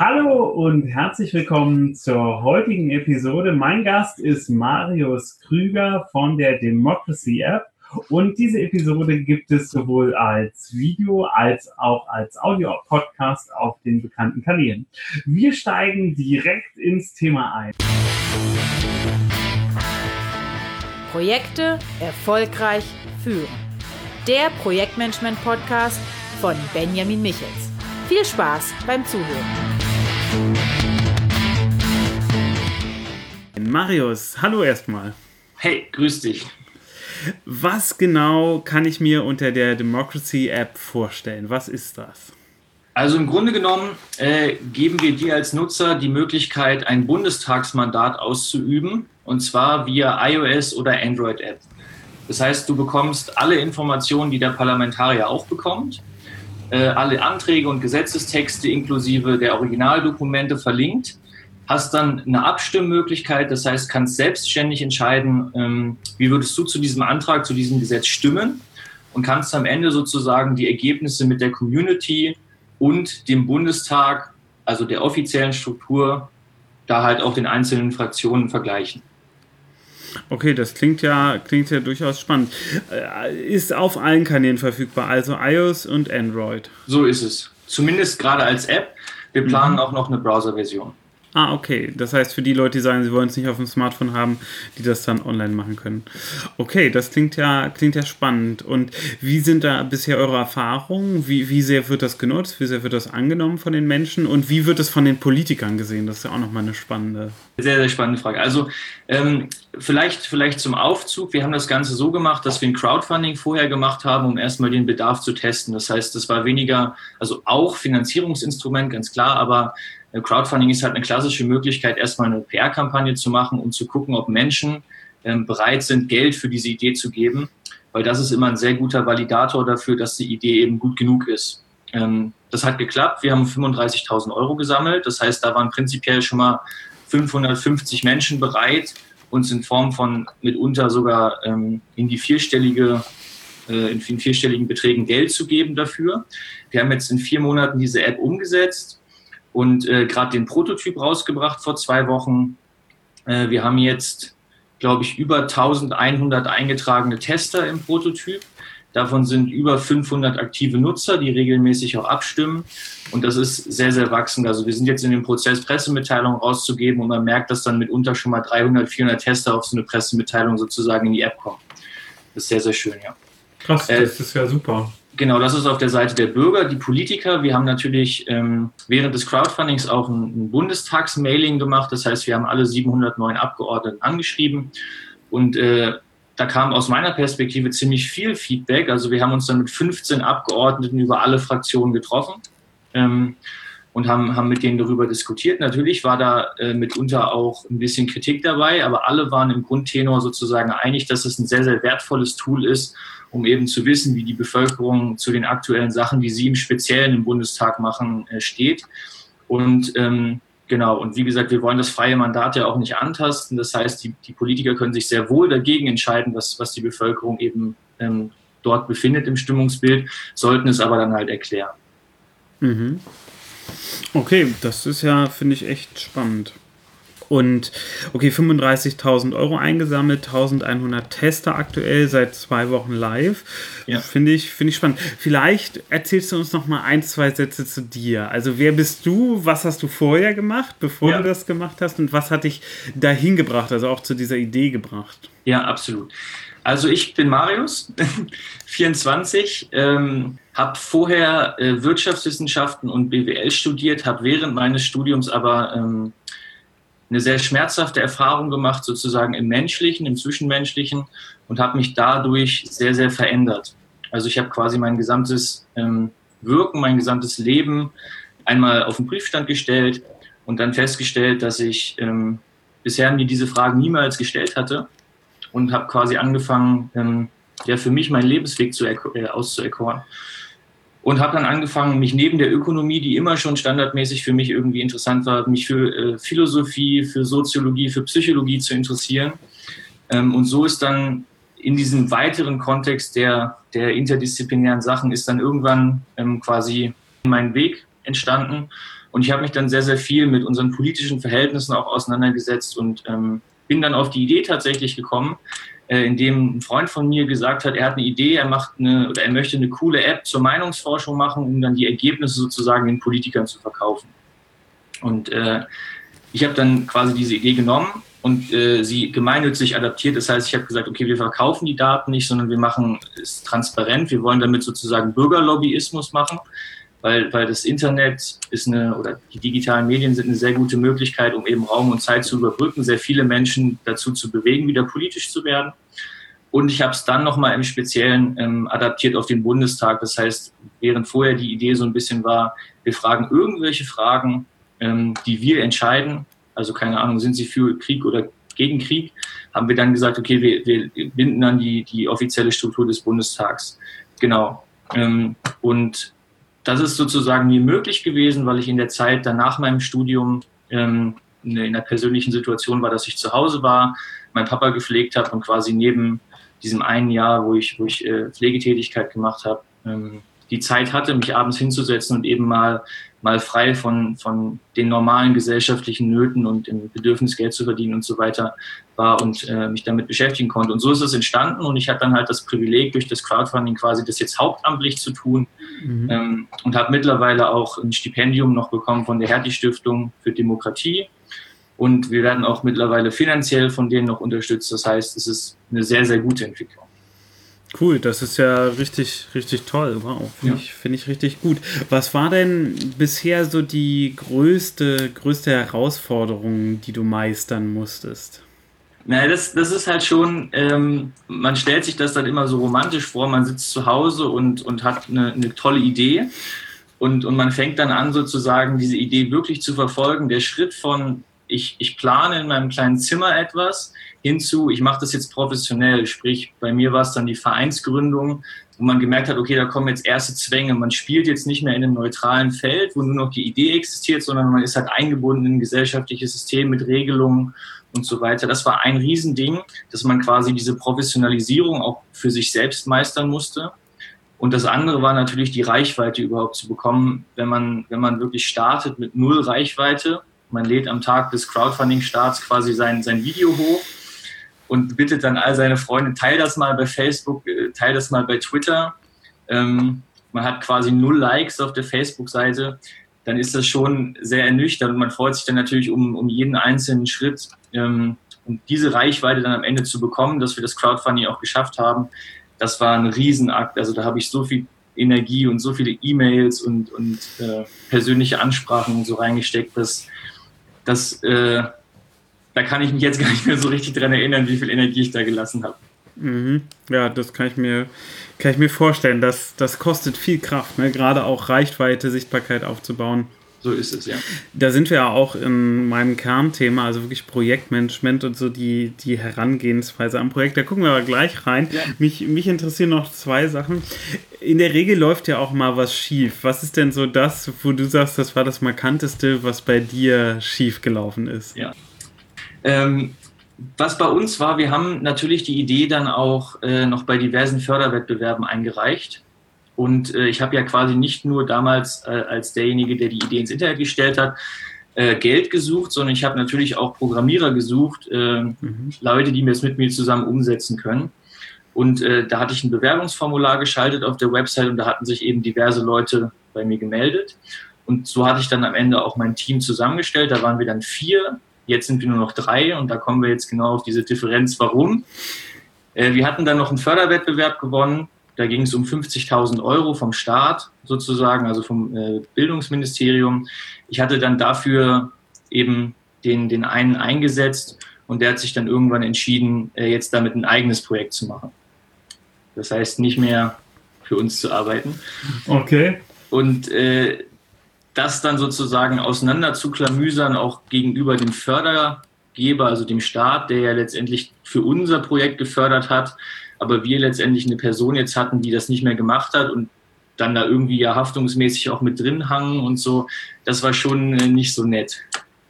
Hallo und herzlich willkommen zur heutigen Episode. Mein Gast ist Marius Krüger von der Democracy App. Und diese Episode gibt es sowohl als Video als auch als Audio-Podcast auf den bekannten Kanälen. Wir steigen direkt ins Thema ein. Projekte erfolgreich führen. Der Projektmanagement-Podcast von Benjamin Michels. Viel Spaß beim Zuhören. Marius, hallo erstmal. Hey, grüß dich. Was genau kann ich mir unter der Democracy App vorstellen? Was ist das? Also im Grunde genommen äh, geben wir dir als Nutzer die Möglichkeit, ein Bundestagsmandat auszuüben, und zwar via iOS oder Android-App. Das heißt, du bekommst alle Informationen, die der Parlamentarier auch bekommt, alle Anträge und Gesetzestexte inklusive der Originaldokumente verlinkt hast dann eine Abstimmmöglichkeit, das heißt, kannst selbstständig entscheiden, ähm, wie würdest du zu diesem Antrag, zu diesem Gesetz stimmen und kannst am Ende sozusagen die Ergebnisse mit der Community und dem Bundestag, also der offiziellen Struktur, da halt auch den einzelnen Fraktionen vergleichen. Okay, das klingt ja, klingt ja durchaus spannend. Äh, ist auf allen Kanälen verfügbar, also iOS und Android. So ist es. Zumindest gerade als App. Wir planen mhm. auch noch eine Browser-Version. Ah, okay. Das heißt, für die Leute, die sagen, sie wollen es nicht auf dem Smartphone haben, die das dann online machen können. Okay, das klingt ja, klingt ja spannend. Und wie sind da bisher eure Erfahrungen? Wie, wie sehr wird das genutzt? Wie sehr wird das angenommen von den Menschen? Und wie wird es von den Politikern gesehen? Das ist ja auch nochmal eine spannende. Sehr, sehr spannende Frage. Also, ähm, vielleicht, vielleicht zum Aufzug. Wir haben das Ganze so gemacht, dass wir ein Crowdfunding vorher gemacht haben, um erstmal den Bedarf zu testen. Das heißt, das war weniger, also auch Finanzierungsinstrument, ganz klar, aber Crowdfunding ist halt eine klassische Möglichkeit, erstmal eine PR-Kampagne zu machen und zu gucken, ob Menschen ähm, bereit sind, Geld für diese Idee zu geben, weil das ist immer ein sehr guter Validator dafür, dass die Idee eben gut genug ist. Ähm, das hat geklappt. Wir haben 35.000 Euro gesammelt. Das heißt, da waren prinzipiell schon mal 550 Menschen bereit, uns in Form von mitunter sogar ähm, in die vierstellige äh, in vierstelligen Beträgen Geld zu geben dafür. Wir haben jetzt in vier Monaten diese App umgesetzt und äh, gerade den Prototyp rausgebracht vor zwei Wochen. Äh, wir haben jetzt, glaube ich, über 1100 eingetragene Tester im Prototyp. Davon sind über 500 aktive Nutzer, die regelmäßig auch abstimmen. Und das ist sehr, sehr wachsend. Also wir sind jetzt in dem Prozess, Pressemitteilungen rauszugeben und man merkt, dass dann mitunter schon mal 300, 400 Tester auf so eine Pressemitteilung sozusagen in die App kommen. Das ist sehr, sehr schön, ja. Krass, äh, das ist ja super. Genau, das ist auf der Seite der Bürger. Die Politiker, wir haben natürlich ähm, während des Crowdfundings auch ein, ein Bundestagsmailing gemacht. Das heißt, wir haben alle 709 Abgeordneten angeschrieben und äh, da kam aus meiner Perspektive ziemlich viel Feedback. Also wir haben uns dann mit 15 Abgeordneten über alle Fraktionen getroffen ähm, und haben, haben mit denen darüber diskutiert. Natürlich war da äh, mitunter auch ein bisschen Kritik dabei, aber alle waren im Grundtenor sozusagen einig, dass es ein sehr, sehr wertvolles Tool ist, um eben zu wissen, wie die Bevölkerung zu den aktuellen Sachen, die sie im Speziellen im Bundestag machen, äh, steht. Und ähm, genau, und wie gesagt, wir wollen das freie Mandat ja auch nicht antasten. Das heißt, die, die Politiker können sich sehr wohl dagegen entscheiden, was, was die Bevölkerung eben ähm, dort befindet im Stimmungsbild, sollten es aber dann halt erklären. Mhm. Okay, das ist ja, finde ich, echt spannend. Und okay, 35.000 Euro eingesammelt, 1100 Tester aktuell, seit zwei Wochen live. Ja. Finde ich, finde ich spannend. Vielleicht erzählst du uns noch mal ein, zwei Sätze zu dir. Also wer bist du? Was hast du vorher gemacht, bevor ja. du das gemacht hast? Und was hat dich dahin gebracht, also auch zu dieser Idee gebracht? Ja, absolut. Also ich bin Marius, 24, ähm, habe vorher äh, Wirtschaftswissenschaften und BWL studiert, habe während meines Studiums aber ähm, eine sehr schmerzhafte Erfahrung gemacht, sozusagen im Menschlichen, im Zwischenmenschlichen und habe mich dadurch sehr, sehr verändert. Also ich habe quasi mein gesamtes ähm, Wirken, mein gesamtes Leben einmal auf den Prüfstand gestellt und dann festgestellt, dass ich ähm, bisher mir diese Fragen niemals gestellt hatte und habe quasi angefangen, ähm, ja, für mich meinen Lebensweg zu äh, auszuerkoren und habe dann angefangen, mich neben der Ökonomie, die immer schon standardmäßig für mich irgendwie interessant war, mich für äh, Philosophie, für Soziologie, für Psychologie zu interessieren. Ähm, und so ist dann in diesem weiteren Kontext der, der interdisziplinären Sachen ist dann irgendwann ähm, quasi mein Weg entstanden. Und ich habe mich dann sehr, sehr viel mit unseren politischen Verhältnissen auch auseinandergesetzt und ähm, bin dann auf die Idee tatsächlich gekommen, äh, in dem ein Freund von mir gesagt hat, er hat eine Idee, er macht eine oder er möchte eine coole App zur Meinungsforschung machen, um dann die Ergebnisse sozusagen den Politikern zu verkaufen. Und äh, ich habe dann quasi diese Idee genommen und äh, sie gemeinnützig adaptiert. Das heißt, ich habe gesagt, okay, wir verkaufen die Daten nicht, sondern wir machen es transparent. Wir wollen damit sozusagen Bürgerlobbyismus machen, weil, weil das Internet ist eine oder die digitalen Medien sind eine sehr gute Möglichkeit, um eben Raum und Zeit zu überbrücken, sehr viele Menschen dazu zu bewegen, wieder politisch zu werden. Und ich habe es dann nochmal im Speziellen ähm, adaptiert auf den Bundestag. Das heißt, während vorher die Idee so ein bisschen war, wir fragen irgendwelche Fragen, ähm, die wir entscheiden, also keine Ahnung, sind sie für Krieg oder gegen Krieg, haben wir dann gesagt, okay, wir, wir binden dann die, die offizielle Struktur des Bundestags. Genau. Ähm, und das ist sozusagen mir möglich gewesen, weil ich in der Zeit danach meinem Studium ähm, in einer persönlichen Situation war, dass ich zu Hause war, mein Papa gepflegt habe und quasi neben diesem einen Jahr, wo ich, wo ich äh, Pflegetätigkeit gemacht habe, ähm, die Zeit hatte, mich abends hinzusetzen und eben mal, mal frei von, von den normalen gesellschaftlichen Nöten und dem Bedürfnis, Geld zu verdienen und so weiter war und äh, mich damit beschäftigen konnte. Und so ist es entstanden und ich hatte dann halt das Privileg, durch das Crowdfunding quasi das jetzt hauptamtlich zu tun mhm. ähm, und habe mittlerweile auch ein Stipendium noch bekommen von der Hertie Stiftung für Demokratie. Und wir werden auch mittlerweile finanziell von denen noch unterstützt. Das heißt, es ist eine sehr, sehr gute Entwicklung. Cool, das ist ja richtig, richtig toll. Wow, finde ja. ich, find ich richtig gut. Was war denn bisher so die größte, größte Herausforderung, die du meistern musstest? Na, das, das ist halt schon, ähm, man stellt sich das dann immer so romantisch vor, man sitzt zu Hause und, und hat eine, eine tolle Idee und, und man fängt dann an, sozusagen diese Idee wirklich zu verfolgen. Der Schritt von, ich, ich plane in meinem kleinen Zimmer etwas, hinzu, ich mache das jetzt professionell. Sprich, bei mir war es dann die Vereinsgründung, wo man gemerkt hat, okay, da kommen jetzt erste Zwänge. Man spielt jetzt nicht mehr in einem neutralen Feld, wo nur noch die Idee existiert, sondern man ist halt eingebunden in ein gesellschaftliches System mit Regelungen und so weiter. Das war ein Riesending, dass man quasi diese Professionalisierung auch für sich selbst meistern musste. Und das andere war natürlich die Reichweite überhaupt zu bekommen, wenn man, wenn man wirklich startet mit null Reichweite. Man lädt am Tag des Crowdfunding-Starts quasi sein, sein Video hoch und bittet dann all seine Freunde, teil das mal bei Facebook, äh, teil das mal bei Twitter. Ähm, man hat quasi null Likes auf der Facebook-Seite, dann ist das schon sehr ernüchternd und man freut sich dann natürlich um, um jeden einzelnen Schritt. Ähm, und diese Reichweite dann am Ende zu bekommen, dass wir das Crowdfunding auch geschafft haben, das war ein Riesenakt. Also da habe ich so viel Energie und so viele E-Mails und, und äh, persönliche Ansprachen und so reingesteckt, dass das äh, da kann ich mich jetzt gar nicht mehr so richtig dran erinnern, wie viel Energie ich da gelassen habe. Mhm. Ja, das kann ich mir, kann ich mir vorstellen. Das, das kostet viel Kraft, ne? gerade auch Reichweite, Sichtbarkeit aufzubauen. So ist es, ja. Da sind wir ja auch in meinem Kernthema, also wirklich Projektmanagement und so die, die Herangehensweise am Projekt. Da gucken wir aber gleich rein. Ja. Mich, mich interessieren noch zwei Sachen. In der Regel läuft ja auch mal was schief. Was ist denn so das, wo du sagst, das war das Markanteste, was bei dir schief gelaufen ist? Ja. Ähm, was bei uns war, wir haben natürlich die Idee dann auch äh, noch bei diversen Förderwettbewerben eingereicht. Und äh, ich habe ja quasi nicht nur damals äh, als derjenige, der die Idee ins Internet gestellt hat, äh, Geld gesucht, sondern ich habe natürlich auch Programmierer gesucht, äh, mhm. Leute, die mir es mit mir zusammen umsetzen können. Und äh, da hatte ich ein Bewerbungsformular geschaltet auf der Website und da hatten sich eben diverse Leute bei mir gemeldet. Und so hatte ich dann am Ende auch mein Team zusammengestellt. Da waren wir dann vier Jetzt sind wir nur noch drei und da kommen wir jetzt genau auf diese Differenz, warum. Äh, wir hatten dann noch einen Förderwettbewerb gewonnen. Da ging es um 50.000 Euro vom Staat sozusagen, also vom äh, Bildungsministerium. Ich hatte dann dafür eben den, den einen eingesetzt und der hat sich dann irgendwann entschieden, äh, jetzt damit ein eigenes Projekt zu machen. Das heißt, nicht mehr für uns zu arbeiten. Okay. Und äh, das dann sozusagen auseinander zu klamüsern, auch gegenüber dem Fördergeber, also dem Staat, der ja letztendlich für unser Projekt gefördert hat, aber wir letztendlich eine Person jetzt hatten, die das nicht mehr gemacht hat und dann da irgendwie ja haftungsmäßig auch mit drin hangen und so, das war schon äh, nicht so nett.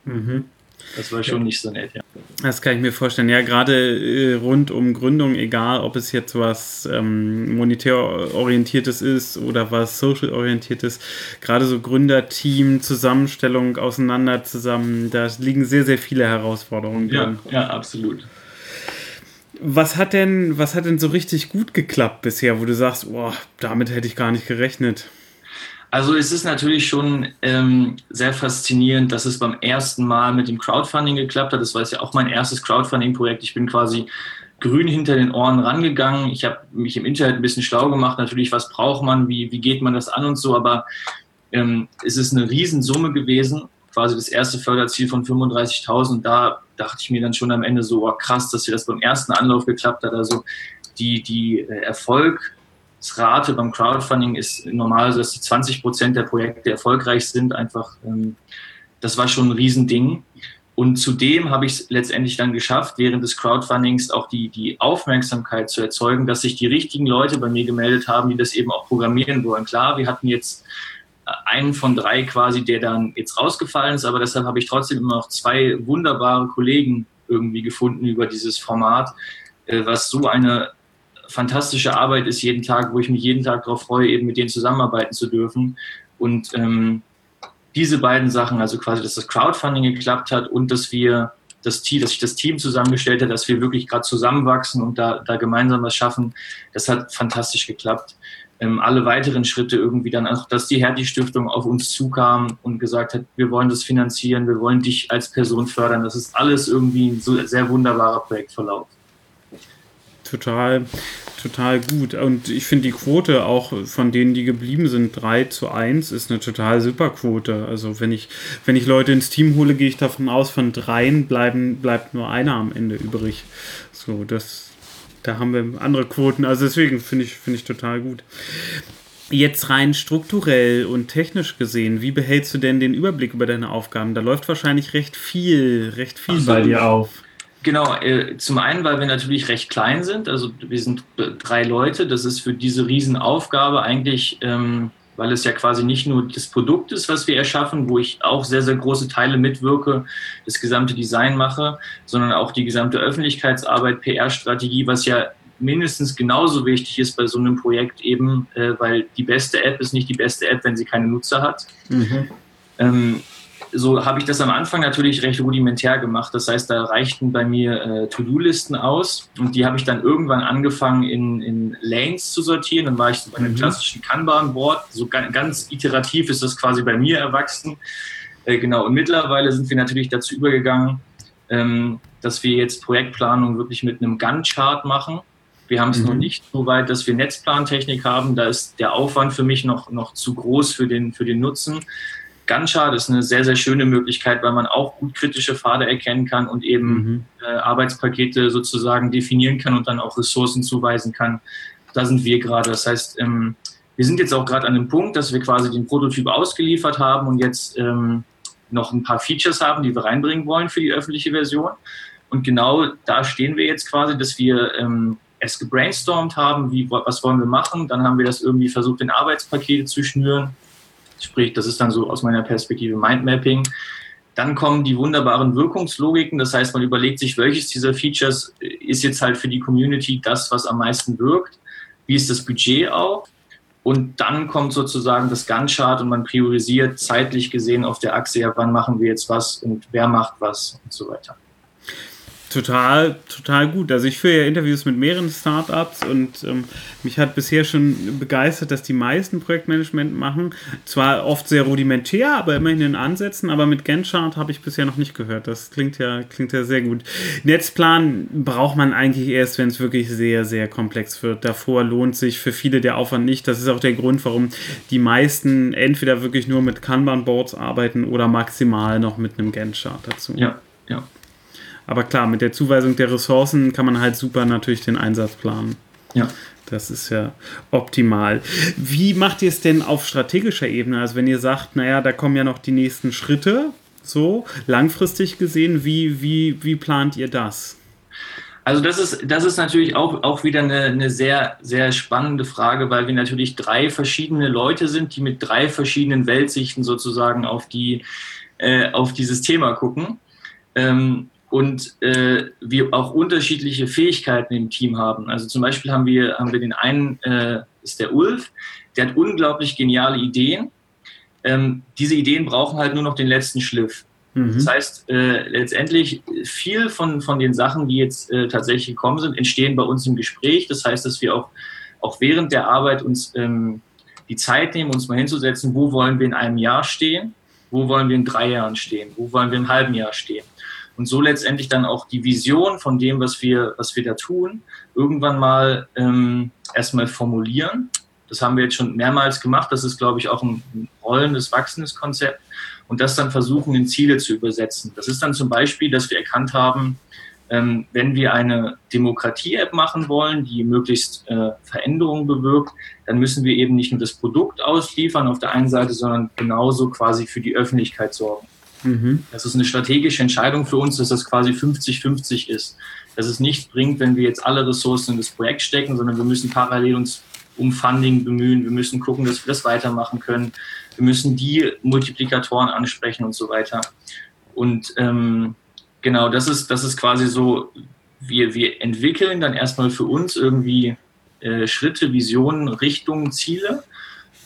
Mhm. Das war schon nicht so nett, ja. Das kann ich mir vorstellen. Ja, gerade äh, rund um Gründung, egal ob es jetzt was ähm, monetär orientiertes ist oder was social orientiertes, gerade so Gründerteam, Zusammenstellung, auseinander zusammen, da liegen sehr, sehr viele Herausforderungen drin. Ja, ja, absolut. Was hat denn, was hat denn so richtig gut geklappt bisher, wo du sagst, boah, damit hätte ich gar nicht gerechnet? Also es ist natürlich schon ähm, sehr faszinierend, dass es beim ersten Mal mit dem Crowdfunding geklappt hat. Das war ja auch mein erstes Crowdfunding-Projekt. Ich bin quasi grün hinter den Ohren rangegangen. Ich habe mich im Internet ein bisschen schlau gemacht. Natürlich, was braucht man, wie, wie geht man das an und so. Aber ähm, es ist eine Riesensumme gewesen. Quasi das erste Förderziel von 35.000. Da dachte ich mir dann schon am Ende so, oh, krass, dass hier das beim ersten Anlauf geklappt hat. Also die, die äh, Erfolg Rate beim Crowdfunding ist normal dass die 20 Prozent der Projekte erfolgreich sind. Einfach, ähm, das war schon ein Riesending. Und zudem habe ich es letztendlich dann geschafft, während des Crowdfundings auch die, die Aufmerksamkeit zu erzeugen, dass sich die richtigen Leute bei mir gemeldet haben, die das eben auch programmieren wollen. Klar, wir hatten jetzt einen von drei quasi, der dann jetzt rausgefallen ist, aber deshalb habe ich trotzdem immer noch zwei wunderbare Kollegen irgendwie gefunden über dieses Format, äh, was so eine fantastische Arbeit ist jeden Tag, wo ich mich jeden Tag darauf freue, eben mit denen zusammenarbeiten zu dürfen. Und ähm, diese beiden Sachen, also quasi, dass das Crowdfunding geklappt hat und dass wir das Team, dass sich das Team zusammengestellt hat, dass wir wirklich gerade zusammenwachsen und da, da gemeinsam was schaffen, das hat fantastisch geklappt. Ähm, alle weiteren Schritte irgendwie dann auch, dass die Hertie-Stiftung auf uns zukam und gesagt hat, wir wollen das finanzieren, wir wollen dich als Person fördern. Das ist alles irgendwie ein so sehr wunderbarer Projektverlauf total, total gut. Und ich finde die Quote auch von denen, die geblieben sind, 3 zu 1, ist eine total super Quote. Also wenn ich, wenn ich Leute ins Team hole, gehe ich davon aus, von dreien bleiben, bleibt nur einer am Ende übrig. So, das, da haben wir andere Quoten. Also deswegen finde ich, finde ich total gut. Jetzt rein strukturell und technisch gesehen, wie behältst du denn den Überblick über deine Aufgaben? Da läuft wahrscheinlich recht viel, recht viel bei dir auf. Genau, äh, zum einen, weil wir natürlich recht klein sind. Also wir sind drei Leute. Das ist für diese Riesenaufgabe eigentlich, ähm, weil es ja quasi nicht nur das Produkt ist, was wir erschaffen, wo ich auch sehr, sehr große Teile mitwirke, das gesamte Design mache, sondern auch die gesamte Öffentlichkeitsarbeit, PR-Strategie, was ja mindestens genauso wichtig ist bei so einem Projekt eben, äh, weil die beste App ist nicht die beste App, wenn sie keine Nutzer hat. Mhm. Ähm, so habe ich das am Anfang natürlich recht rudimentär gemacht. Das heißt, da reichten bei mir äh, To-Do-Listen aus und die habe ich dann irgendwann angefangen in, in Lanes zu sortieren. Dann war ich so bei einem mhm. klassischen Kanban-Board. So ganz, ganz, iterativ ist das quasi bei mir erwachsen. Äh, genau, und mittlerweile sind wir natürlich dazu übergegangen, ähm, dass wir jetzt Projektplanung wirklich mit einem Gantt-Chart machen. Wir haben es mhm. noch nicht so weit, dass wir Netzplantechnik haben. Da ist der Aufwand für mich noch, noch zu groß für den, für den Nutzen. Gancha, das ist eine sehr, sehr schöne Möglichkeit, weil man auch gut kritische Pfade erkennen kann und eben mhm. äh, Arbeitspakete sozusagen definieren kann und dann auch Ressourcen zuweisen kann. Da sind wir gerade. Das heißt, ähm, wir sind jetzt auch gerade an dem Punkt, dass wir quasi den Prototyp ausgeliefert haben und jetzt ähm, noch ein paar Features haben, die wir reinbringen wollen für die öffentliche Version. Und genau da stehen wir jetzt quasi, dass wir ähm, es gebrainstormt haben, wie, was wollen wir machen. Dann haben wir das irgendwie versucht, in Arbeitspakete zu schnüren Sprich, das ist dann so aus meiner Perspektive Mindmapping. Dann kommen die wunderbaren Wirkungslogiken. Das heißt, man überlegt sich, welches dieser Features ist jetzt halt für die Community das, was am meisten wirkt. Wie ist das Budget auch? Und dann kommt sozusagen das Gantt-Chart und man priorisiert zeitlich gesehen auf der Achse, ja, wann machen wir jetzt was und wer macht was und so weiter. Total, total gut. Also ich führe ja Interviews mit mehreren Startups und ähm, mich hat bisher schon begeistert, dass die meisten Projektmanagement machen. Zwar oft sehr rudimentär, aber immerhin in Ansätzen, aber mit Gantt-Chart habe ich bisher noch nicht gehört. Das klingt ja, klingt ja sehr gut. Netzplan braucht man eigentlich erst, wenn es wirklich sehr, sehr komplex wird. Davor lohnt sich für viele der Aufwand nicht. Das ist auch der Grund, warum die meisten entweder wirklich nur mit Kanban-Boards arbeiten oder maximal noch mit einem Gantt-Chart dazu. Ja, ja. Aber klar, mit der Zuweisung der Ressourcen kann man halt super natürlich den Einsatz planen. Ja. Das ist ja optimal. Wie macht ihr es denn auf strategischer Ebene? Also wenn ihr sagt, naja, da kommen ja noch die nächsten Schritte, so langfristig gesehen, wie, wie, wie plant ihr das? Also das ist, das ist natürlich auch, auch wieder eine, eine sehr, sehr spannende Frage, weil wir natürlich drei verschiedene Leute sind, die mit drei verschiedenen Weltsichten sozusagen auf, die, äh, auf dieses Thema gucken. Ähm, und äh, wir auch unterschiedliche Fähigkeiten im Team haben. Also zum Beispiel haben wir, haben wir den einen, äh, ist der Ulf, der hat unglaublich geniale Ideen. Ähm, diese Ideen brauchen halt nur noch den letzten Schliff. Mhm. Das heißt, äh, letztendlich viel von, von den Sachen, die jetzt äh, tatsächlich gekommen sind, entstehen bei uns im Gespräch. Das heißt, dass wir auch, auch während der Arbeit uns ähm, die Zeit nehmen, uns mal hinzusetzen, wo wollen wir in einem Jahr stehen, wo wollen wir in drei Jahren stehen, wo wollen wir einem halben Jahr stehen und so letztendlich dann auch die Vision von dem, was wir, was wir da tun, irgendwann mal ähm, erstmal formulieren. Das haben wir jetzt schon mehrmals gemacht. Das ist, glaube ich, auch ein rollendes, wachsendes Konzept. Und das dann versuchen, in Ziele zu übersetzen. Das ist dann zum Beispiel, dass wir erkannt haben, ähm, wenn wir eine Demokratie-App machen wollen, die möglichst äh, Veränderungen bewirkt, dann müssen wir eben nicht nur das Produkt ausliefern auf der einen Seite, sondern genauso quasi für die Öffentlichkeit sorgen. Mhm. Das ist eine strategische Entscheidung für uns, dass das quasi 50-50 ist. Dass es nichts bringt, wenn wir jetzt alle Ressourcen in das Projekt stecken, sondern wir müssen parallel uns um Funding bemühen. Wir müssen gucken, dass wir das weitermachen können. Wir müssen die Multiplikatoren ansprechen und so weiter. Und ähm, genau, das ist, das ist quasi so, wir, wir entwickeln dann erstmal für uns irgendwie äh, Schritte, Visionen, Richtungen, Ziele.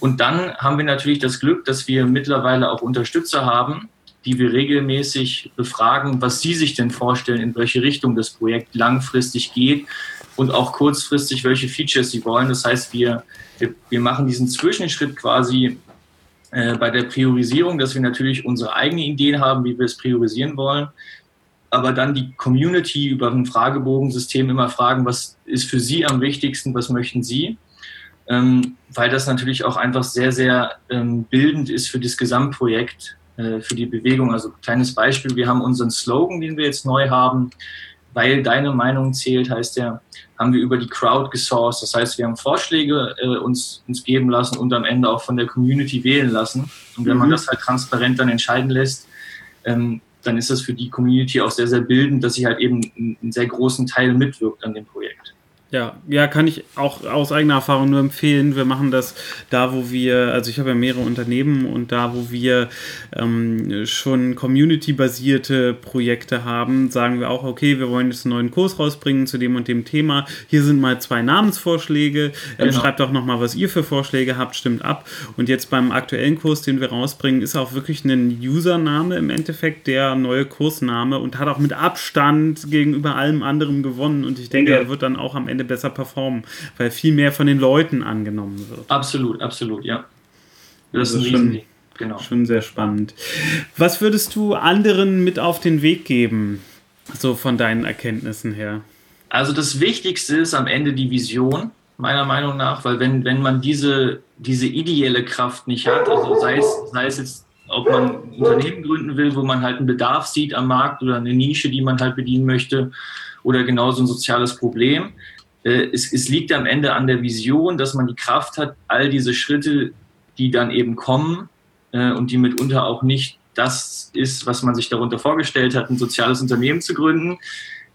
Und dann haben wir natürlich das Glück, dass wir mittlerweile auch Unterstützer haben, die wir regelmäßig befragen, was sie sich denn vorstellen, in welche Richtung das Projekt langfristig geht und auch kurzfristig, welche Features sie wollen. Das heißt, wir, wir, machen diesen Zwischenschritt quasi äh, bei der Priorisierung, dass wir natürlich unsere eigenen Ideen haben, wie wir es priorisieren wollen, aber dann die Community über ein Fragebogensystem immer fragen, was ist für Sie am wichtigsten, was möchten Sie? Ähm, weil das natürlich auch einfach sehr, sehr ähm, bildend ist für das Gesamtprojekt für die Bewegung. Also kleines Beispiel, wir haben unseren Slogan, den wir jetzt neu haben, weil deine Meinung zählt, heißt der, haben wir über die Crowd gesourced. Das heißt, wir haben Vorschläge äh, uns, uns geben lassen und am Ende auch von der Community wählen lassen. Und wenn mhm. man das halt transparent dann entscheiden lässt, ähm, dann ist das für die Community auch sehr, sehr bildend, dass sie halt eben einen sehr großen Teil mitwirkt an dem Projekt. Ja, ja, kann ich auch aus eigener Erfahrung nur empfehlen. Wir machen das da, wo wir, also ich habe ja mehrere Unternehmen und da, wo wir ähm, schon community-basierte Projekte haben, sagen wir auch, okay, wir wollen jetzt einen neuen Kurs rausbringen zu dem und dem Thema. Hier sind mal zwei Namensvorschläge. Ähm, genau. Schreibt auch nochmal, was ihr für Vorschläge habt, stimmt ab. Und jetzt beim aktuellen Kurs, den wir rausbringen, ist auch wirklich ein Username im Endeffekt der neue Kursname und hat auch mit Abstand gegenüber allem anderen gewonnen. Und ich denke, ja. er wird dann auch am Ende Ende besser performen, weil viel mehr von den Leuten angenommen wird. Absolut, absolut, ja. Das, das ist ein schon, genau. schon sehr spannend. Was würdest du anderen mit auf den Weg geben, so von deinen Erkenntnissen her? Also das Wichtigste ist am Ende die Vision, meiner Meinung nach, weil wenn, wenn man diese, diese ideelle Kraft nicht hat, also sei es, sei es jetzt ob man ein Unternehmen gründen will, wo man halt einen Bedarf sieht am Markt oder eine Nische, die man halt bedienen möchte, oder genauso ein soziales Problem, es, es liegt am Ende an der Vision, dass man die Kraft hat, all diese Schritte, die dann eben kommen äh, und die mitunter auch nicht das ist, was man sich darunter vorgestellt hat, ein soziales Unternehmen zu gründen,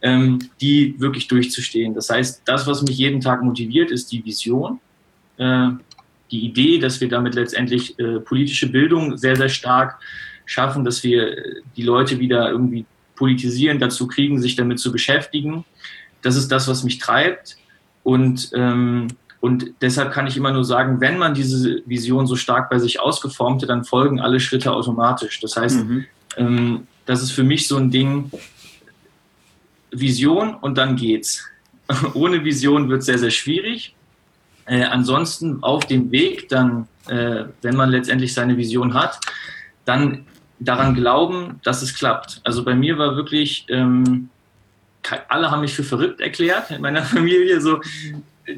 ähm, die wirklich durchzustehen. Das heißt, das, was mich jeden Tag motiviert, ist die Vision, äh, die Idee, dass wir damit letztendlich äh, politische Bildung sehr, sehr stark schaffen, dass wir die Leute wieder irgendwie politisieren, dazu kriegen, sich damit zu beschäftigen das ist das, was mich treibt. Und, ähm, und deshalb kann ich immer nur sagen, wenn man diese Vision so stark bei sich ausgeformt hat, dann folgen alle Schritte automatisch. Das heißt, mhm. ähm, das ist für mich so ein Ding, Vision und dann geht's. Ohne Vision wird es sehr, sehr schwierig. Äh, ansonsten auf dem Weg, dann, äh, wenn man letztendlich seine Vision hat, dann daran glauben, dass es klappt. Also bei mir war wirklich ähm, alle haben mich für verrückt erklärt in meiner Familie, so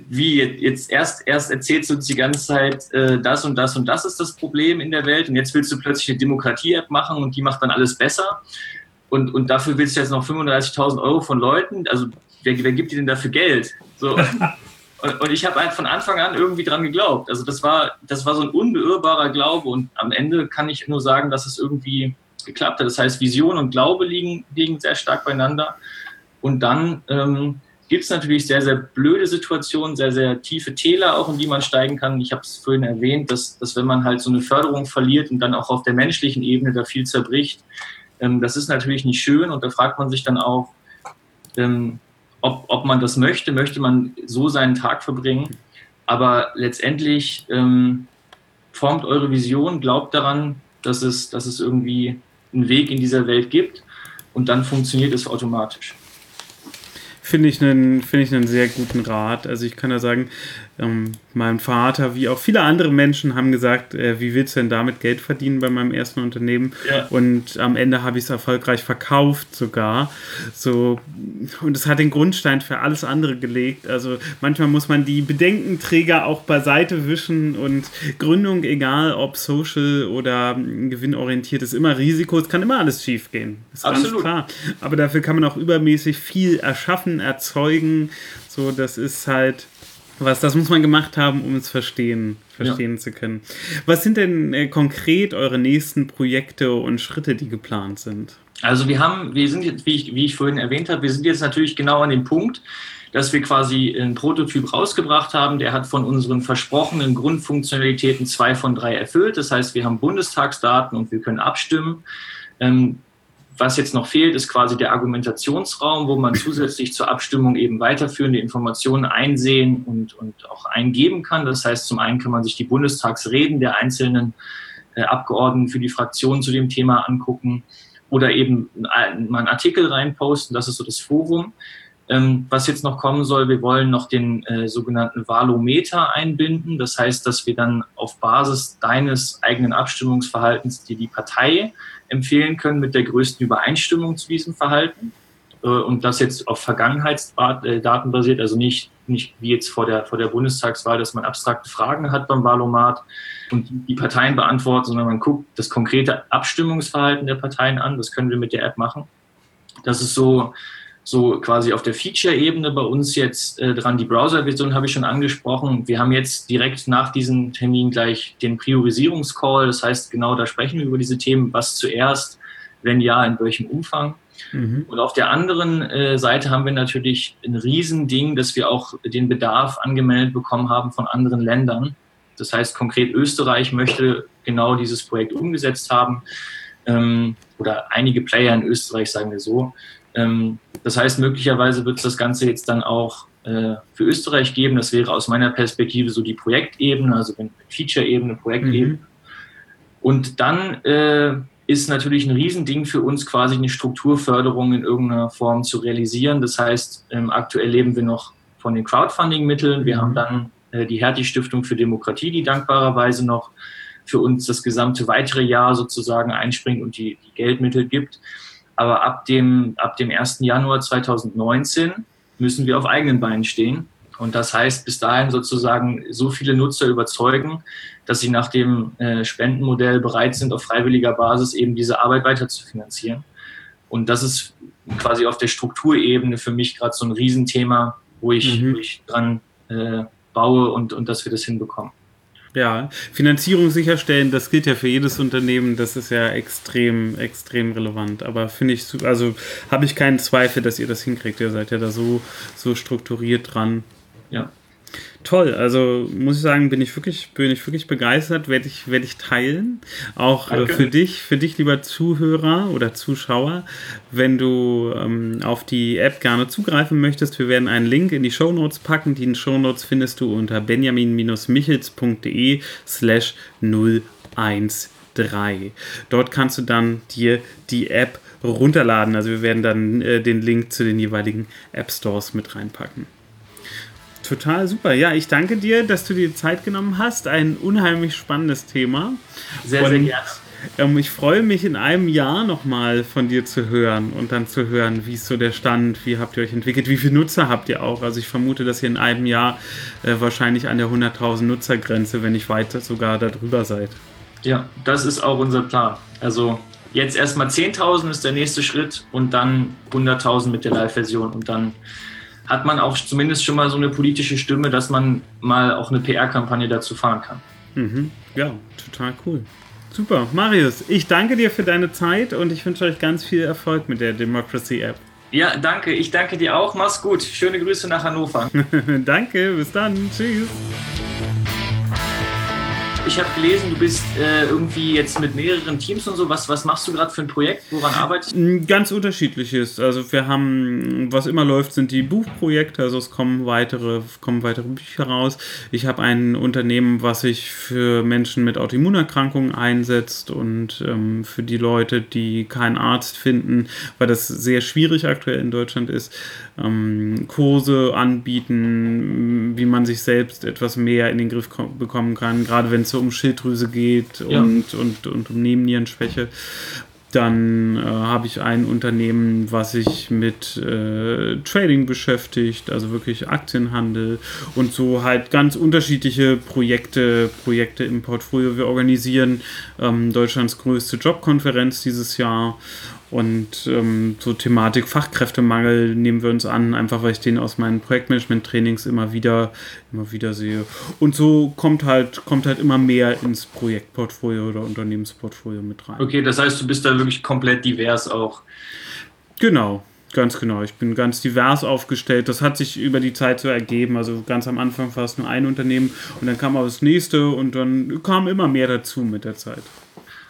wie jetzt erst, erst erzählst du uns die ganze Zeit, äh, das und das und das ist das Problem in der Welt und jetzt willst du plötzlich eine Demokratie-App machen und die macht dann alles besser und, und dafür willst du jetzt noch 35.000 Euro von Leuten, also wer, wer gibt dir denn dafür Geld? So. Und, und ich habe halt von Anfang an irgendwie dran geglaubt. Also das war, das war so ein unbeirrbarer Glaube und am Ende kann ich nur sagen, dass es irgendwie geklappt hat. Das heißt, Vision und Glaube liegen, liegen sehr stark beieinander. Und dann ähm, gibt es natürlich sehr, sehr blöde Situationen, sehr, sehr tiefe Täler auch, in die man steigen kann. Ich habe es vorhin erwähnt, dass, dass wenn man halt so eine Förderung verliert und dann auch auf der menschlichen Ebene da viel zerbricht, Ähm, das ist natürlich nicht schön und da fragt man sich dann auch, ähm, ob, ob man das möchte. Möchte man so seinen Tag verbringen? Aber letztendlich ähm, formt eure Vision, glaubt daran, dass es, dass es irgendwie einen Weg in dieser Welt gibt und dann funktioniert es automatisch. Finde ich, einen, find ich einen sehr guten Rat. Also ich kann ja sagen, ähm, mein Vater, wie auch viele andere Menschen, haben gesagt, äh, wie willst du denn damit Geld verdienen bei meinem ersten Unternehmen? Ja. Und am Ende habe ich es erfolgreich verkauft sogar. So, und es hat den Grundstein für alles andere gelegt. Also manchmal muss man die Bedenkenträger auch beiseite wischen und Gründung, egal ob social oder gewinnorientiert, ist immer Risiko. Es kann immer alles schief gehen. Ist Absolut. ganz klar. Aber dafür kann man auch übermäßig viel erschaffen, erzeugen. So, das ist halt was, das muss man gemacht haben, um es verstehen, verstehen ja. zu können. Was sind denn äh, konkret eure nächsten Projekte und Schritte, die geplant sind? Also wir haben, wir sind jetzt, wie ich, wie ich vorhin erwähnt habe, wir sind jetzt natürlich genau an dem Punkt, dass wir quasi einen Prototyp rausgebracht haben. Der hat von unseren versprochenen Grundfunktionalitäten zwei von drei erfüllt. Das heißt, wir haben Bundestagsdaten und wir können abstimmen. Ähm, was jetzt noch fehlt, ist quasi der Argumentationsraum, wo man zusätzlich zur Abstimmung eben weiterführende Informationen einsehen und, und auch eingeben kann. Das heißt, zum einen kann man sich die Bundestagsreden der einzelnen äh, Abgeordneten für die Fraktion zu dem Thema angucken oder eben mal einen Artikel reinposten. Das ist so das Forum. Ähm, was jetzt noch kommen soll, wir wollen noch den äh, sogenannten Valometer einbinden. Das heißt, dass wir dann auf Basis deines eigenen Abstimmungsverhaltens dir die Partei empfehlen können mit der größten Übereinstimmung zu diesem Verhalten. Äh, und das jetzt auf Vergangenheitsdaten basiert, also nicht, nicht wie jetzt vor der, vor der Bundestagswahl, dass man abstrakte Fragen hat beim Wahlomat und die Parteien beantwortet, sondern man guckt das konkrete Abstimmungsverhalten der Parteien an. Das können wir mit der App machen. Das ist so, so quasi auf der Feature-Ebene bei uns jetzt äh, dran. Die Browser-Version habe ich schon angesprochen. Wir haben jetzt direkt nach diesem Termin gleich den Priorisierungscall. Das heißt, genau da sprechen wir über diese Themen. Was zuerst, wenn ja, in welchem Umfang. Mhm. Und auf der anderen äh, Seite haben wir natürlich ein Riesending, dass wir auch den Bedarf angemeldet bekommen haben von anderen Ländern. Das heißt, konkret Österreich möchte genau dieses Projekt umgesetzt haben. Ähm, oder einige Player in Österreich, sagen wir so. Ähm, das heißt, möglicherweise wird es das Ganze jetzt dann auch äh, für Österreich geben. Das wäre aus meiner Perspektive so die Projektebene, also Feature-Ebene, Projektebene. Mhm. Und dann äh, ist natürlich ein Riesending für uns, quasi eine Strukturförderung in irgendeiner Form zu realisieren. Das heißt, ähm, aktuell leben wir noch von den Crowdfunding-Mitteln. Wir mhm. haben dann äh, die Hertie-Stiftung für Demokratie, die dankbarerweise noch für uns das gesamte weitere Jahr sozusagen einspringt und die, die Geldmittel gibt. Aber ab dem, ab dem 1. Januar 2019 müssen wir auf eigenen Beinen stehen. Und das heißt, bis dahin sozusagen so viele Nutzer überzeugen, dass sie nach dem äh, Spendenmodell bereit sind, auf freiwilliger Basis eben diese Arbeit weiter zu finanzieren. Und das ist quasi auf der Strukturebene für mich gerade so ein Riesenthema, wo ich, mhm. wo ich dran äh, baue und, und dass wir das hinbekommen. Ja, Finanzierung sicherstellen, das gilt ja für jedes Unternehmen, das ist ja extrem, extrem relevant. Aber finde ich, also habe ich keinen Zweifel, dass ihr das hinkriegt. Ihr seid ja da so, so strukturiert dran. Ja. Toll, also muss ich sagen, bin ich wirklich, bin ich wirklich begeistert, werde ich, werde ich teilen. Auch äh, für dich, für dich, lieber Zuhörer oder Zuschauer, wenn du ähm, auf die App gerne zugreifen möchtest, wir werden einen Link in die Show Notes packen. Die Show Notes findest du unter benjamin-michels.de slash 013. Dort kannst du dann dir die App runterladen. Also wir werden dann äh, den Link zu den jeweiligen App Stores mit reinpacken. Total super. Ja, ich danke dir, dass du dir Zeit genommen hast. Ein unheimlich spannendes Thema. Sehr, und, sehr gerne. Ähm, ich freue mich in einem Jahr nochmal von dir zu hören und dann zu hören, wie ist so der Stand, wie habt ihr euch entwickelt, wie viele Nutzer habt ihr auch. Also ich vermute, dass ihr in einem Jahr äh, wahrscheinlich an der 100.000 Nutzergrenze, wenn nicht weiter sogar darüber seid. Ja, das ist auch unser Plan. Also jetzt erstmal 10.000 ist der nächste Schritt und dann 100.000 mit der Live-Version und dann hat man auch zumindest schon mal so eine politische Stimme, dass man mal auch eine PR-Kampagne dazu fahren kann. Mhm. Ja, total cool. Super, Marius, ich danke dir für deine Zeit und ich wünsche euch ganz viel Erfolg mit der Democracy App. Ja, danke. Ich danke dir auch. Mach's gut. Schöne Grüße nach Hannover. danke, bis dann. Tschüss. Ich hab gelesen, du bist äh, irgendwie jetzt mit mehreren Teams und so. Was, was machst du gerade für ein Projekt? Woran arbeitest du? Ganz unterschiedliches. Also wir haben, was immer läuft, sind die Buchprojekte. Also es kommen weitere, kommen weitere Bücher raus. Ich habe ein Unternehmen, was sich für Menschen mit Autoimmunerkrankungen einsetzt und ähm, für die Leute, die keinen Arzt finden, weil das sehr schwierig aktuell in Deutschland ist, ähm, Kurse anbieten, wie man sich selbst etwas mehr in den Griff bekommen kann, gerade wenn es so um Schilddrüse geht und, ja. und, und, und um Nebennierenschwäche. Dann äh, habe ich ein Unternehmen, was sich mit äh, Trading beschäftigt, also wirklich Aktienhandel und so halt ganz unterschiedliche Projekte, Projekte im Portfolio. Wir organisieren ähm, Deutschlands größte Jobkonferenz dieses Jahr und ähm, so Thematik Fachkräftemangel nehmen wir uns an, einfach weil ich den aus meinen Projektmanagement-Trainings immer wieder, immer wieder sehe. Und so kommt halt, kommt halt immer mehr ins Projektportfolio oder Unternehmensportfolio mit rein. Okay, das heißt, du bist da wirklich komplett divers auch. Genau, Ganz genau, ich bin ganz divers aufgestellt. Das hat sich über die Zeit so ergeben. Also ganz am Anfang war es nur ein Unternehmen und dann kam auch das nächste und dann kam immer mehr dazu mit der Zeit.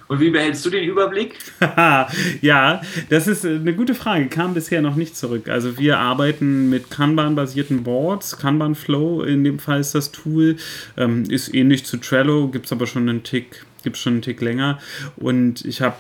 Und wie behältst du den Überblick? ja, das ist eine gute Frage. Kam bisher noch nicht zurück. Also wir arbeiten mit Kanban-basierten Boards. Kanban Flow in dem Fall ist das Tool. Ähm, ist ähnlich zu Trello, gibt es aber schon einen Tick, gibt schon einen Tick länger. Und ich habe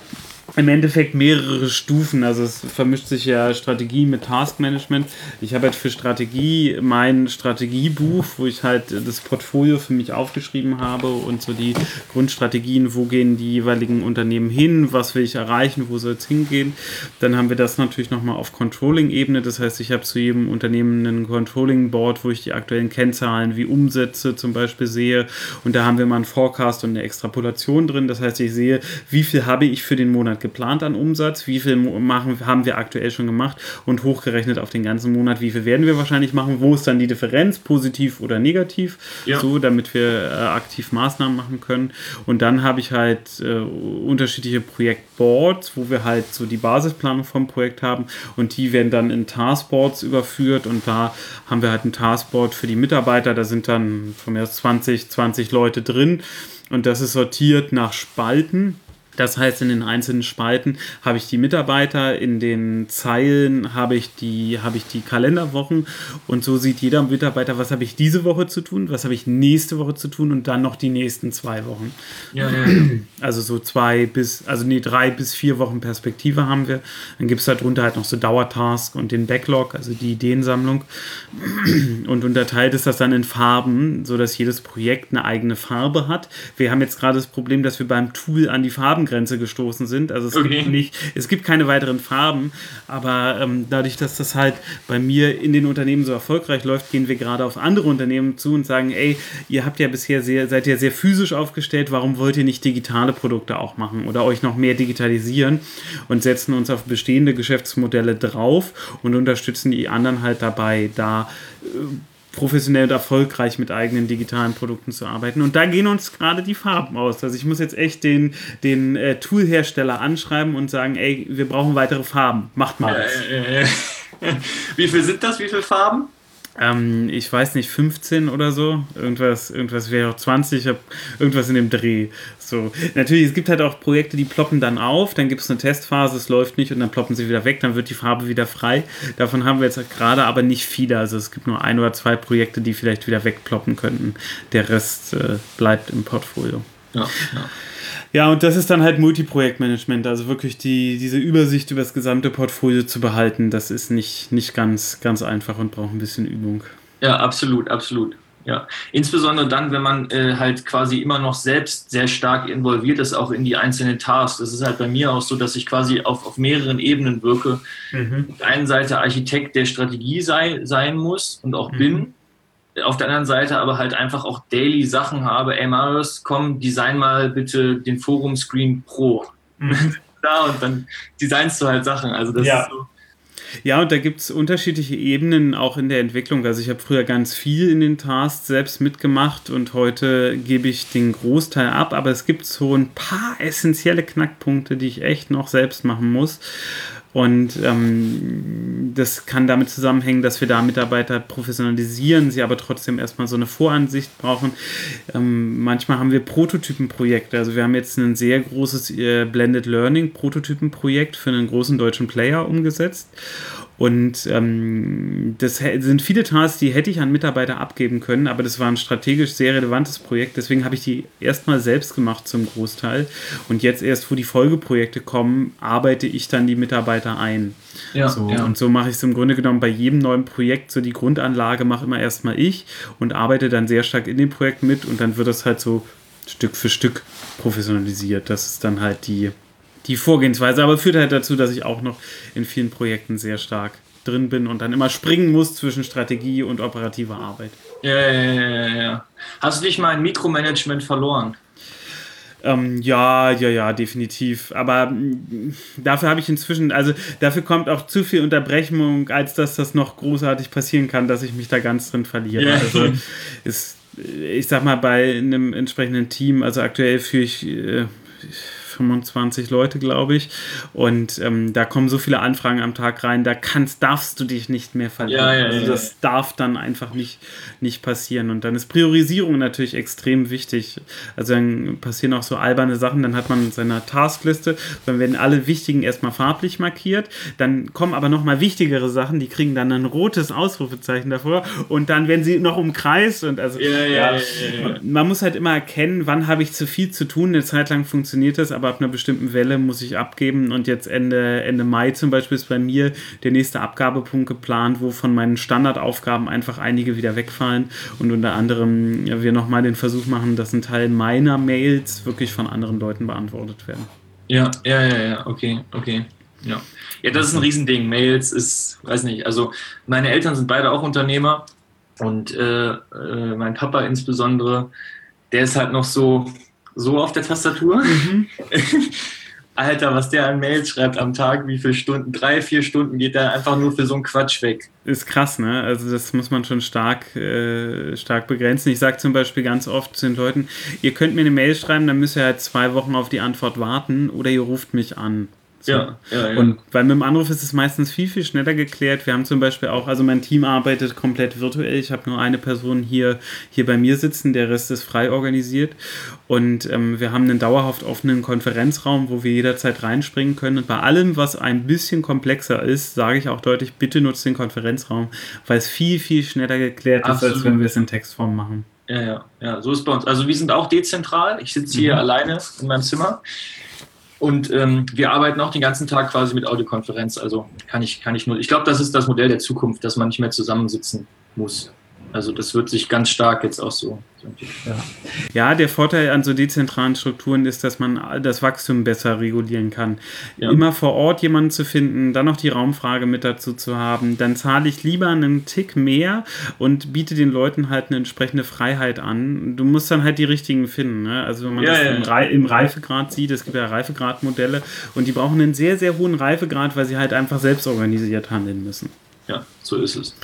im Endeffekt mehrere Stufen. Also es vermischt sich ja Strategie mit Taskmanagement. Ich habe jetzt für Strategie mein Strategiebuch, wo ich halt das Portfolio für mich aufgeschrieben habe und so die Grundstrategien, wo gehen die jeweiligen Unternehmen hin, was will ich erreichen, wo soll es hingehen. Dann haben wir das natürlich nochmal auf Controlling-Ebene. Das heißt, ich habe zu jedem Unternehmen ein Controlling-Board, wo ich die aktuellen Kennzahlen wie Umsätze zum Beispiel sehe. Und da haben wir mal einen Forecast und eine Extrapolation drin. Das heißt, ich sehe, wie viel habe ich für den Monat geplant an Umsatz, wie viel machen, haben wir aktuell schon gemacht? Und hochgerechnet auf den ganzen Monat, wie viel werden wir wahrscheinlich machen, wo ist dann die Differenz, positiv oder negativ, ja. so damit wir äh, aktiv Maßnahmen machen können. Und dann habe ich halt äh, unterschiedliche Projektboards, wo wir halt so die Basisplanung vom Projekt haben. Und die werden dann in Taskboards überführt. Und da haben wir halt ein Taskboard für die Mitarbeiter, da sind dann von mir aus 20, 20 Leute drin. Und das ist sortiert nach Spalten das heißt, in den einzelnen Spalten habe ich die Mitarbeiter, in den Zeilen habe ich die, habe ich die Kalenderwochen und so sieht jeder Mitarbeiter, was habe ich diese Woche zu tun, was habe ich nächste Woche zu tun und dann noch die nächsten zwei Wochen. Ja, ja, ja. Also so zwei bis, also nee, drei bis vier Wochen Perspektive haben wir. Dann gibt es darunter halt noch so Dauertask und den Backlog, also die Ideensammlung. Und unterteilt ist das dann in Farben, sodass jedes Projekt eine eigene Farbe hat. Wir haben jetzt gerade das Problem, dass wir beim Tool an die Farben Farbengrenze gestoßen sind. Also es okay. gibt nicht, es gibt keine weiteren Farben, aber ähm, dadurch, dass das halt bei mir in den Unternehmen so erfolgreich läuft, gehen wir gerade auf andere Unternehmen zu und sagen, ey, ihr habt ja bisher sehr, seid ja sehr physisch aufgestellt, warum wollt ihr nicht digitale Produkte auch machen oder euch noch mehr digitalisieren und setzen uns auf bestehende Geschäftsmodelle drauf und unterstützen die anderen halt dabei, da äh, professionell und erfolgreich mit eigenen digitalen Produkten zu arbeiten. Und da gehen uns gerade die Farben aus. Also ich muss jetzt echt den, den äh, Toolhersteller anschreiben und sagen, ey, wir brauchen weitere Farben. Macht mal. Äh, äh, wie viel sind das? Wie viele Farben? Ähm, ich weiß nicht, 15 oder so. Irgendwas, irgendwas wäre auch 20, ich irgendwas in dem Dreh. So. Natürlich, es gibt halt auch Projekte, die ploppen dann auf, dann gibt es eine Testphase, es läuft nicht und dann ploppen sie wieder weg, dann wird die Farbe wieder frei. Davon haben wir jetzt gerade aber nicht viele. Also es gibt nur ein oder zwei Projekte, die vielleicht wieder wegploppen könnten. Der Rest äh, bleibt im Portfolio. Ja, ja. Ja, und das ist dann halt Multiprojektmanagement, also wirklich die, diese Übersicht über das gesamte Portfolio zu behalten, das ist nicht, nicht ganz, ganz einfach und braucht ein bisschen Übung. Ja, absolut, absolut. Ja, insbesondere dann, wenn man äh, halt quasi immer noch selbst sehr stark involviert ist, auch in die einzelnen Tasks. Das ist halt bei mir auch so, dass ich quasi auf, auf mehreren Ebenen wirke. Mhm. Auf der einen Seite Architekt der Strategie sei, sein muss und auch mhm. bin auf der anderen Seite aber halt einfach auch daily Sachen habe. Ey, Marius, komm, design mal bitte den Forum Screen Pro. Mhm. da und dann designst du halt Sachen. Also das ja. ist so. Ja, und da gibt es unterschiedliche Ebenen auch in der Entwicklung. Also ich habe früher ganz viel in den Tasks selbst mitgemacht und heute gebe ich den Großteil ab, aber es gibt so ein paar essentielle Knackpunkte, die ich echt noch selbst machen muss. Und ähm, das kann damit zusammenhängen, dass wir da Mitarbeiter professionalisieren, sie aber trotzdem erstmal so eine Voransicht brauchen. Ähm, manchmal haben wir Prototypenprojekte. Also wir haben jetzt ein sehr großes äh, Blended Learning Prototypenprojekt für einen großen deutschen Player umgesetzt. Und ähm, das sind viele Tasks, die hätte ich an Mitarbeiter abgeben können, aber das war ein strategisch sehr relevantes Projekt. Deswegen habe ich die erstmal selbst gemacht zum Großteil. Und jetzt erst, wo die Folgeprojekte kommen, arbeite ich dann die Mitarbeiter ein. Ja, so, ja. Und so mache ich es im Grunde genommen bei jedem neuen Projekt. So die Grundanlage mache immer erstmal ich und arbeite dann sehr stark in dem Projekt mit und dann wird das halt so Stück für Stück professionalisiert. Das ist dann halt die, die Vorgehensweise, aber führt halt dazu, dass ich auch noch in vielen Projekten sehr stark drin bin und dann immer springen muss zwischen Strategie und operativer Arbeit. Ja, ja, ja, ja. Hast du dich mal in Mikromanagement verloren? Ähm, ja, ja, ja, definitiv. Aber mm, dafür habe ich inzwischen, also dafür kommt auch zu viel Unterbrechung, als dass das noch großartig passieren kann, dass ich mich da ganz drin verliere. Yeah. Also ist, ich sag mal, bei einem entsprechenden Team, also aktuell führe ich. Äh, 25 Leute, glaube ich. Und ähm, da kommen so viele Anfragen am Tag rein, da kannst, darfst du dich nicht mehr verlieren. Ja, ja, also das ja, darf dann einfach nicht, nicht passieren. Und dann ist Priorisierung natürlich extrem wichtig. Also dann passieren auch so alberne Sachen, dann hat man seine Taskliste, dann werden alle wichtigen erstmal farblich markiert, dann kommen aber nochmal wichtigere Sachen, die kriegen dann ein rotes Ausrufezeichen davor und dann werden sie noch umkreist und also man muss halt immer erkennen, wann habe ich zu viel zu tun. Eine Zeit lang funktioniert das, aber ab einer bestimmten Welle muss ich abgeben und jetzt Ende, Ende Mai zum Beispiel ist bei mir der nächste Abgabepunkt geplant, wo von meinen Standardaufgaben einfach einige wieder wegfallen und unter anderem ja, wir nochmal den Versuch machen, dass ein Teil meiner Mails wirklich von anderen Leuten beantwortet werden. Ja, ja, ja, ja, okay, okay. Ja. ja, das ist ein Riesending. Mails ist, weiß nicht, also meine Eltern sind beide auch Unternehmer und äh, äh, mein Papa insbesondere, der ist halt noch so, so auf der Tastatur. Mhm. Alter, was der an Mails schreibt am Tag, wie viele Stunden, drei, vier Stunden geht der einfach nur für so einen Quatsch weg. Ist krass, ne? Also das muss man schon stark, äh, stark begrenzen. Ich sage zum Beispiel ganz oft zu den Leuten, ihr könnt mir eine Mail schreiben, dann müsst ihr halt zwei Wochen auf die Antwort warten oder ihr ruft mich an. So. Ja, ja, ja. Und weil mit dem Anruf ist es meistens viel, viel schneller geklärt. Wir haben zum Beispiel auch, also mein Team arbeitet komplett virtuell. Ich habe nur eine Person hier, hier bei mir sitzen, der Rest ist frei organisiert. Und ähm, wir haben einen dauerhaft offenen Konferenzraum, wo wir jederzeit reinspringen können. Und bei allem, was ein bisschen komplexer ist, sage ich auch deutlich, bitte nutzt den Konferenzraum, weil es viel, viel schneller geklärt Absolut. ist, als wenn wir es in Textform machen. Ja, ja, ja, so ist bei uns. Also wir sind auch dezentral. Ich sitze hier mhm. alleine in meinem Zimmer. Und ähm, wir arbeiten auch den ganzen Tag quasi mit Audiokonferenz. Also kann ich, kann ich nur. Ich glaube, das ist das Modell der Zukunft, dass man nicht mehr zusammensitzen muss. Also das wird sich ganz stark jetzt auch so. Ja. ja, der Vorteil an so dezentralen Strukturen ist, dass man das Wachstum besser regulieren kann. Ja. Immer vor Ort jemanden zu finden, dann noch die Raumfrage mit dazu zu haben, dann zahle ich lieber einen Tick mehr und biete den Leuten halt eine entsprechende Freiheit an. Du musst dann halt die richtigen finden. Ne? Also wenn man ja, das ja, im, Re im Reifegrad sieht, es gibt ja Reifegradmodelle und die brauchen einen sehr, sehr hohen Reifegrad, weil sie halt einfach selbst organisiert handeln müssen. Ja, so ist es.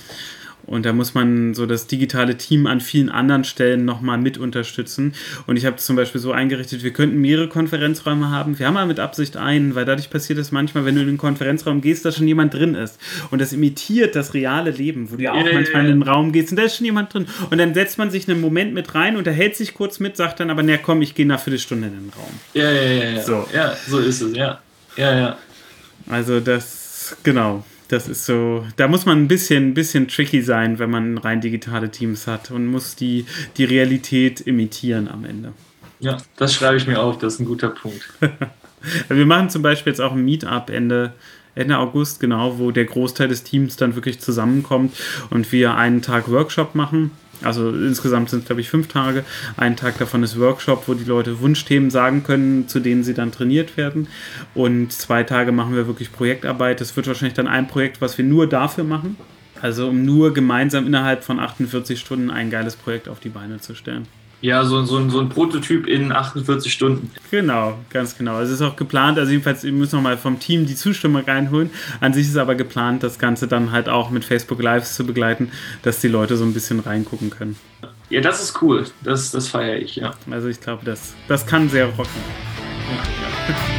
Und da muss man so das digitale Team an vielen anderen Stellen nochmal mit unterstützen. Und ich habe zum Beispiel so eingerichtet, wir könnten mehrere Konferenzräume haben. Wir haben mal mit Absicht einen, weil dadurch passiert es manchmal, wenn du in den Konferenzraum gehst, dass schon jemand drin ist. Und das imitiert das reale Leben, wo du ja auch manchmal in den Raum gehst und da ist schon jemand drin. Und dann setzt man sich einen Moment mit rein, unterhält sich kurz mit, sagt dann aber, na komm, ich gehe nach Viertelstunde in den Raum. Ja, ja, ja, ja. So. Ja, so ist es, ja. Ja, ja. Also das, genau das ist so, da muss man ein bisschen, bisschen tricky sein, wenn man rein digitale Teams hat und muss die, die Realität imitieren am Ende. Ja, das schreibe ich mir auf, das ist ein guter Punkt. Wir machen zum Beispiel jetzt auch ein Meetup Ende, Ende August, genau, wo der Großteil des Teams dann wirklich zusammenkommt und wir einen Tag Workshop machen also insgesamt sind es, glaube ich, fünf Tage. Ein Tag davon ist Workshop, wo die Leute Wunschthemen sagen können, zu denen sie dann trainiert werden. Und zwei Tage machen wir wirklich Projektarbeit. Das wird wahrscheinlich dann ein Projekt, was wir nur dafür machen. Also um nur gemeinsam innerhalb von 48 Stunden ein geiles Projekt auf die Beine zu stellen. Ja, so, so, so ein Prototyp in 48 Stunden. Genau, ganz genau. Es ist auch geplant, also jedenfalls, wir müssen nochmal vom Team die Zustimmung reinholen. An sich ist aber geplant, das Ganze dann halt auch mit Facebook Lives zu begleiten, dass die Leute so ein bisschen reingucken können. Ja, das ist cool. Das, das feiere ich, ja. Also ich glaube, das, das kann sehr rocken. Ja, ja.